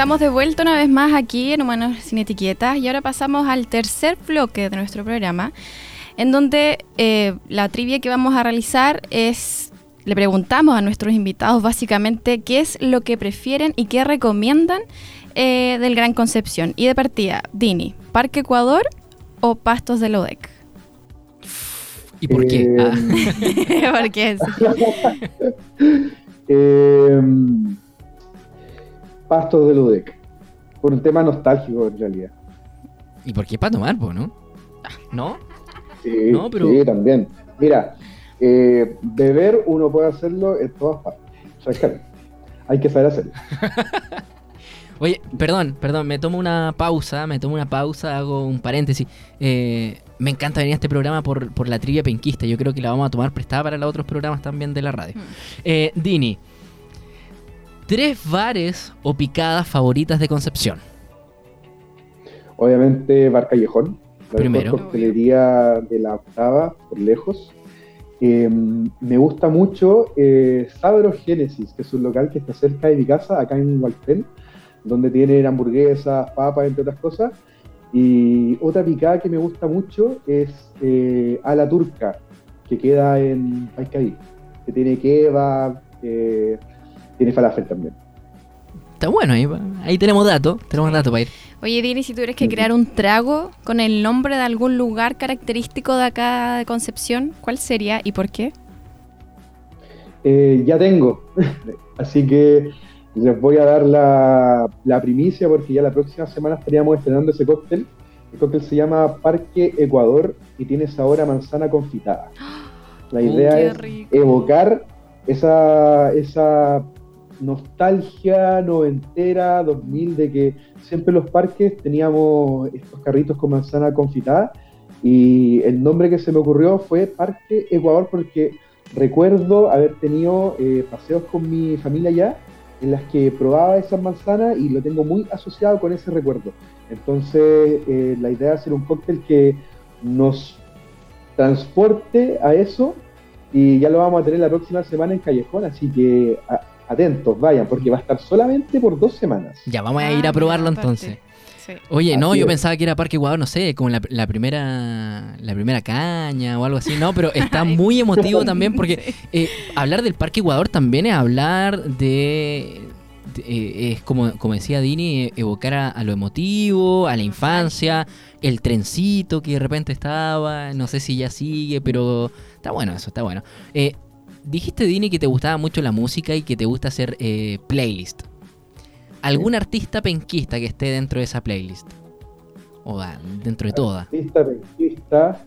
estamos de vuelta una vez más aquí en Humanos sin Etiquetas y ahora pasamos al tercer bloque de nuestro programa, en donde eh, la trivia que vamos a realizar es, le preguntamos a nuestros invitados básicamente qué es lo que prefieren y qué recomiendan eh, del Gran Concepción. Y de partida, Dini, ¿Parque Ecuador o Pastos de Lodec? ¿Y por qué? Eh, ah. ¿Por qué? Pastos de Ludec. Por un tema nostálgico, en realidad. ¿Y por qué para tomar, no? ¿No? Sí, sí también. Mira, eh, beber uno puede hacerlo en todas partes. hay que saber hacerlo. Oye, perdón, perdón, me tomo una pausa, me tomo una pausa, hago un paréntesis. Eh, me encanta venir a este programa por, por, la trivia penquista. Yo creo que la vamos a tomar prestada para los otros programas también de la radio. Hmm. Eh, Dini, tres bares o picadas favoritas de Concepción. Obviamente Bar Callejón, la Primero. coctelería de la octava, por lejos. Em, me gusta mucho eh, Sabro Génesis, que es un local que está cerca de mi casa, acá en Hualpén, donde tienen hamburguesas, papas, entre otras cosas. Y otra picada que me gusta mucho es eh, A la Turca, que queda en Paiscaí, que tiene kebab, eh, tiene falafel también. Está bueno, ahí, ahí tenemos datos, tenemos datos para ir. Oye, Dini, si tuvieras que crear un trago con el nombre de algún lugar característico de acá de Concepción, ¿cuál sería y por qué? Eh, ya tengo, así que les voy a dar la, la, primicia porque ya la próxima semana estaríamos estrenando ese cóctel. El cóctel se llama Parque Ecuador y tiene sabor a manzana confitada. La idea es evocar esa, esa nostalgia noventera, 2000, de que siempre en los parques teníamos estos carritos con manzana confitada y el nombre que se me ocurrió fue Parque Ecuador porque recuerdo haber tenido eh, paseos con mi familia allá en las que probaba esas manzanas y lo tengo muy asociado con ese recuerdo. Entonces eh, la idea es hacer un cóctel que nos transporte a eso y ya lo vamos a tener la próxima semana en Callejón, así que atentos, vayan, porque va a estar solamente por dos semanas. Ya, vamos a ir a ah, probarlo entonces. Oye, no, yo pensaba que era Parque Ecuador, no sé, como la, primera la primera caña o algo así, no, pero está muy emotivo también porque eh, hablar del Parque Ecuador también es hablar de, eh, es como, como decía Dini, evocar a, lo emotivo, a la infancia, el trencito que de repente estaba, no sé si ya sigue, pero está bueno eso, está bueno. Eh, dijiste, Dini, que te gustaba mucho la música y que te gusta hacer eh, playlist. ¿Algún artista penquista que esté dentro de esa playlist? O dentro de toda. Artista penquista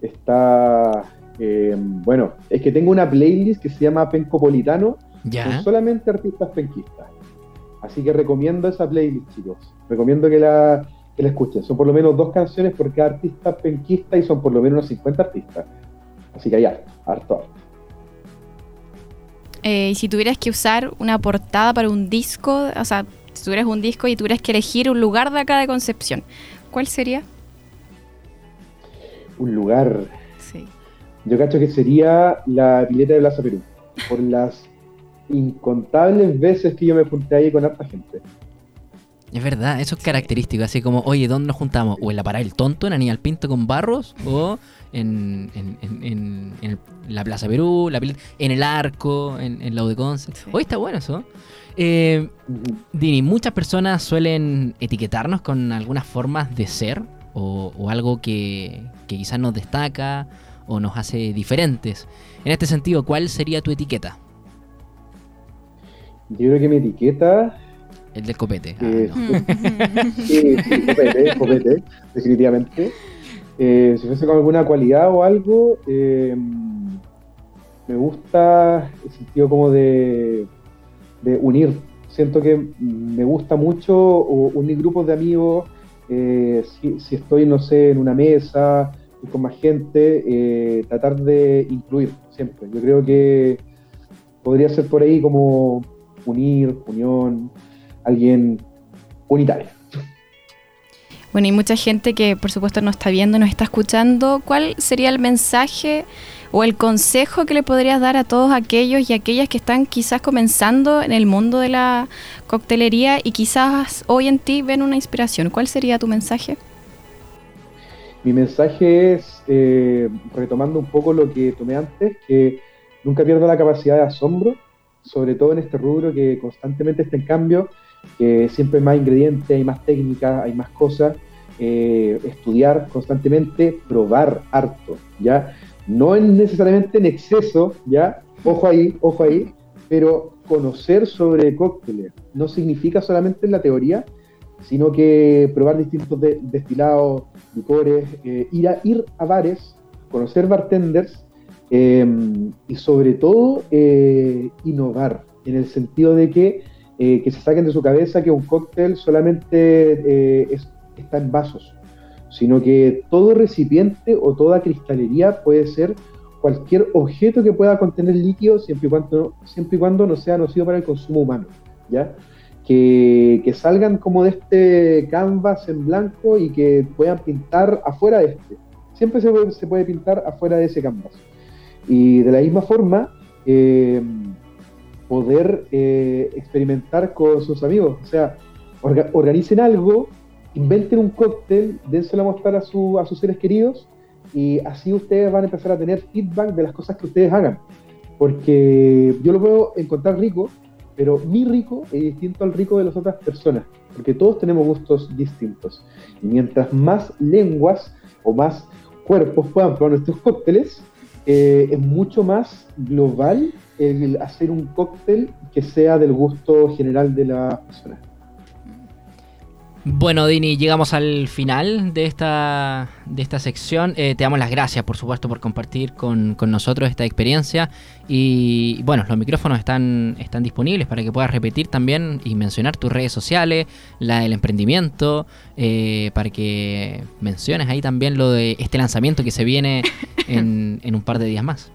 está. Eh, bueno, es que tengo una playlist que se llama Pencopolitano. ¿Ya? Con solamente artistas penquistas. Así que recomiendo esa playlist, chicos. Recomiendo que la, que la escuchen. Son por lo menos dos canciones por cada artista penquista y son por lo menos unos 50 artistas. Así que hay harto, harto, harto. Eh, y si tuvieras que usar una portada para un disco, o sea, si tuvieras un disco y tuvieras que elegir un lugar de acá de Concepción, ¿cuál sería? Un lugar. Sí. Yo cacho que sería la pileta de Plaza Perú, por las incontables veces que yo me junté ahí con harta gente. Es verdad, eso es característico, así como, oye, ¿dónde nos juntamos? O en la parada del tonto, en Aníbal Pinto con Barros, o en, la Plaza Perú, la, en el Arco, en, la UDECONCE. Hoy está bueno eso. Eh, Dini, muchas personas suelen etiquetarnos con algunas formas de ser o, algo que, que quizás nos destaca o nos hace diferentes. En este sentido, ¿cuál sería tu etiqueta? Yo creo que mi etiqueta el del copete. Eh, ah, sí, sí, copete, copete, definitivamente. Eh, si fuese con alguna cualidad o algo, eh, me gusta el sentido como de, de, unir. Siento que me gusta mucho unir grupos de amigos. Eh, si, si, estoy, no sé, en una mesa y con más gente, tratar de incluir siempre. Yo creo que podría ser por ahí como unir, unión, alguien unitario. Bueno, y mucha gente que por supuesto nos está viendo, nos está escuchando, ¿cuál sería el mensaje o el consejo que le podrías dar a todos aquellos y aquellas que están quizás comenzando en el mundo de la coctelería y quizás hoy en ti ven una inspiración? ¿Cuál sería tu mensaje? Mi mensaje es, eh, retomando un poco lo que tomé antes, que nunca pierda la capacidad de asombro, sobre todo en este rubro que constantemente está en cambio, que siempre hay más ingredientes, hay más técnicas, hay más cosas, eh, estudiar constantemente, probar harto, ¿ya? No necesariamente en exceso, ¿ya? Ojo ahí, ojo ahí, pero conocer sobre cócteles no significa solamente en la teoría, sino que probar distintos destilados, licores, eh, ir, a, ir a bares, conocer bartenders eh, y sobre todo innovar, en el sentido de que eh, que se saquen de su cabeza que un cóctel solamente eh, está en vasos, sino que todo recipiente o toda cristalería puede ser cualquier objeto que pueda contener líquido siempre y cuando, siempre y cuando no sea nocivo para el consumo humano, ¿ya? Que, que, salgan como de este canvas en blanco y que puedan pintar afuera de este. Siempre se puede, pintar afuera de ese canvas. Y de la misma forma, eh, poder eh, experimentar con sus amigos. O sea, organicen algo, inventen un cóctel, dénselo a mostrar a, su, a sus seres queridos y así ustedes van a empezar a tener feedback de las cosas que ustedes hagan. Porque yo lo puedo encontrar rico, pero mi rico es distinto al rico de las otras personas, porque todos tenemos gustos distintos. Y mientras más lenguas o más cuerpos puedan probar nuestros cócteles, eh, es mucho más global el hacer un cóctel que sea del gusto general de la persona. Bueno, Dini, llegamos al final de esta, de esta sección. Eh, te damos las gracias, por supuesto, por compartir con, nosotros esta experiencia. Y bueno, los micrófonos están, están disponibles para que puedas repetir también y mencionar tus redes sociales, la del emprendimiento, eh, para que menciones ahí también lo de este lanzamiento que se viene en, en un par de días más.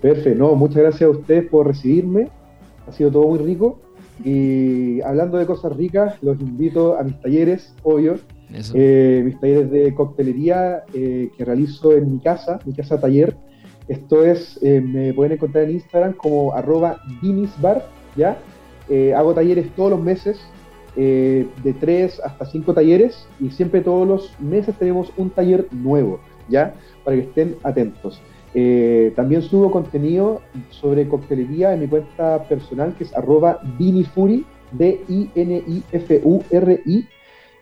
Perfecto, no, muchas gracias a ustedes por recibirme, ha sido todo muy rico. Y hablando de cosas ricas, los invito a mis talleres, obvio, eh, mis talleres de coctelería eh, que realizo en mi casa, mi casa taller. Esto es, eh, me pueden encontrar en Instagram como arroba dinisbar, ¿ya? hago talleres todos los meses, de 3 hasta 5 talleres, y siempre todos los meses tenemos un taller nuevo, ¿ya? Para que estén atentos. Eh, también subo contenido sobre coctelería en mi cuenta personal, que es arroba dinifuri, D-I-N-I-F-U-R-I.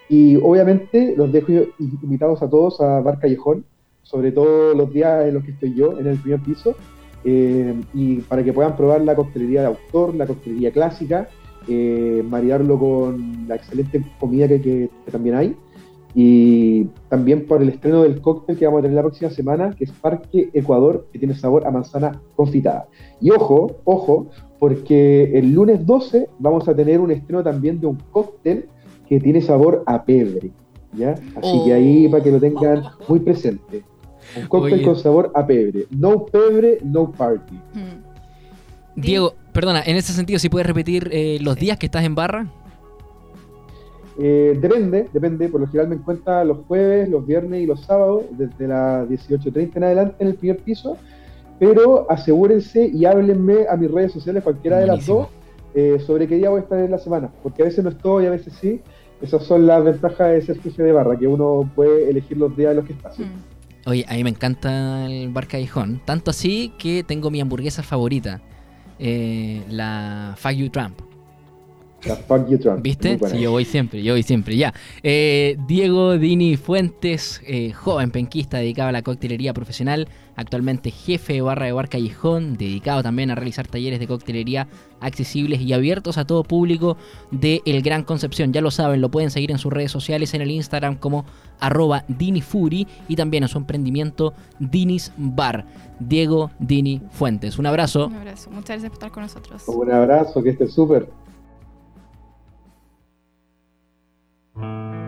Y obviamente los dejo invitados a todos a Bar Callejón, sobre todo los días en los que estoy yo, en el primer piso, eh, y para que puedan probar la coctelería de autor, la coctelería clásica, eh, maridarlo con la excelente comida que también hay y también por el estreno del cóctel que vamos a tener la próxima semana, que es Parque Ecuador, que tiene sabor a manzana confitada. Y ojo, ojo, porque el lunes 12 vamos a tener un estreno también de un cóctel que tiene sabor a pebre, ¿ya? Así que ahí para que lo tengan muy presente. Un cóctel con sabor a pebre. No pebre, no party. Hmm. Diego, perdona, en ese sentido, si puedes repetir eh, los días que estás en barra. Eh, depende, depende. Por lo general me encuentra los jueves, los viernes y los sábados, desde las 18.30 en adelante en el primer piso. Pero asegúrense y háblenme a mis redes sociales, cualquiera de las dos, eh, sobre qué día voy a estar en la semana. Porque a veces no estoy, a veces sí. Esas son las ventajas de ser jefe de barra, que uno puede elegir los días en los que está. Mm. Oye, a mí me encanta el bar Callejón. Tanto así que tengo mi hamburguesa favorita, eh, la Fuck You Trump. ¿Viste? Sí, yo voy siempre, yo voy siempre, ya. Eh, Diego Dini Fuentes, eh, joven penquista dedicado a la coctelería profesional, actualmente jefe de barra de bar Callejón, dedicado también a realizar talleres de coctelería accesibles y abiertos a todo público de El Gran Concepción. Ya lo saben, lo pueden seguir en sus redes sociales, en el Instagram como arroba DiniFuri y también en su emprendimiento Dinis Bar. Diego Dini Fuentes. Un abrazo. Un abrazo. Muchas gracias por estar con nosotros. Un abrazo, que esté súper. Mm-hmm.